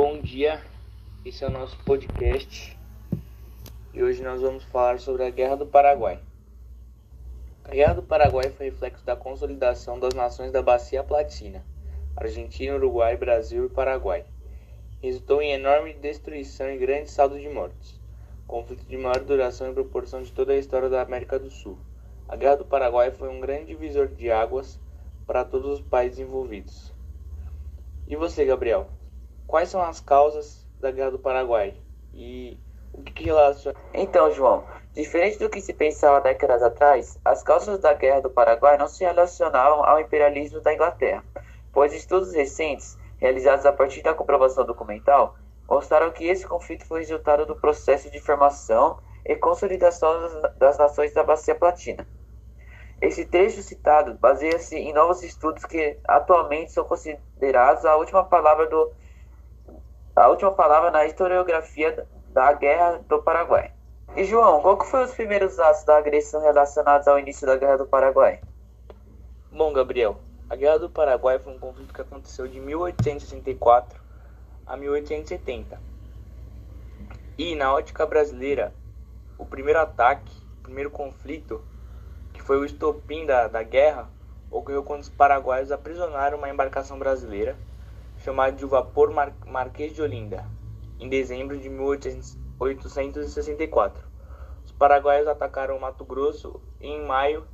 Bom dia, esse é o nosso podcast e hoje nós vamos falar sobre a Guerra do Paraguai. A Guerra do Paraguai foi reflexo da consolidação das nações da Bacia Platina, Argentina, Uruguai, Brasil e Paraguai. Resultou em enorme destruição e grande saldo de mortes, conflito de maior duração em proporção de toda a história da América do Sul. A Guerra do Paraguai foi um grande divisor de águas para todos os países envolvidos. E você, Gabriel? Quais são as causas da Guerra do Paraguai? E o que, que relaciona. Então, João, diferente do que se pensava décadas atrás, as causas da Guerra do Paraguai não se relacionavam ao imperialismo da Inglaterra, pois estudos recentes, realizados a partir da comprovação documental, mostraram que esse conflito foi resultado do processo de formação e consolidação das nações da Bacia Platina. Esse trecho citado baseia-se em novos estudos que atualmente são considerados a última palavra do a última palavra na historiografia da Guerra do Paraguai. E João, qual que foi os primeiros atos da agressão relacionados ao início da Guerra do Paraguai? Bom, Gabriel, a Guerra do Paraguai foi um conflito que aconteceu de 1864 a 1870. E na ótica brasileira, o primeiro ataque, o primeiro conflito foi o estopim da, da guerra, ocorreu quando os paraguaios aprisionaram uma embarcação brasileira chamada de Vapor Mar Marquês de Olinda, em dezembro de 1864. Os paraguaios atacaram Mato Grosso e em maio,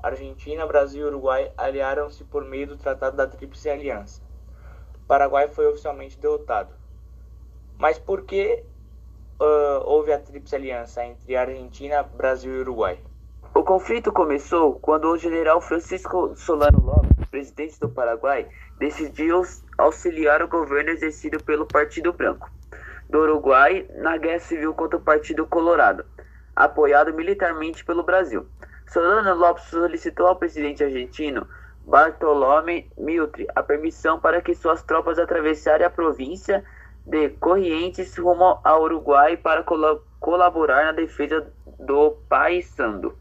Argentina, Brasil e Uruguai aliaram-se por meio do Tratado da Tríplice Aliança. O Paraguai foi oficialmente derrotado. Mas por que uh, houve a Tríplice Aliança entre Argentina, Brasil e Uruguai? O conflito começou quando o general Francisco Solano Lopes, presidente do Paraguai, decidiu auxiliar o governo exercido pelo Partido Branco do Uruguai na guerra civil contra o Partido Colorado, apoiado militarmente pelo Brasil. Solano Lopes solicitou ao presidente argentino Bartolomé Mitre a permissão para que suas tropas atravessassem a província de Corrientes rumo ao Uruguai para colaborar na defesa do Paissandu.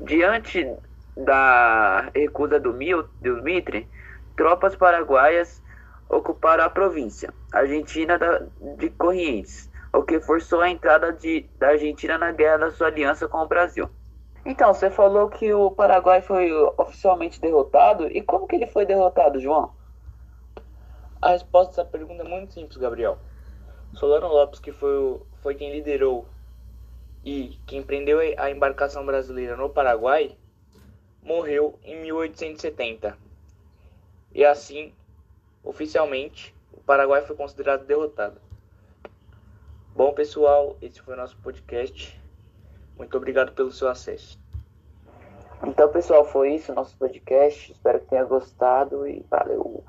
Diante da recusa do, Mil, do Mitre, tropas paraguaias ocuparam a província argentina de Corrientes, o que forçou a entrada de, da Argentina na guerra da sua aliança com o Brasil. Então, você falou que o Paraguai foi oficialmente derrotado, e como que ele foi derrotado, João? A resposta a essa pergunta é muito simples, Gabriel. Solano Lopes, que foi, foi quem liderou e quem prendeu a embarcação brasileira no Paraguai morreu em 1870. E assim, oficialmente, o Paraguai foi considerado derrotado. Bom, pessoal, esse foi o nosso podcast. Muito obrigado pelo seu acesso. Então, pessoal, foi isso, nosso podcast. Espero que tenha gostado e valeu.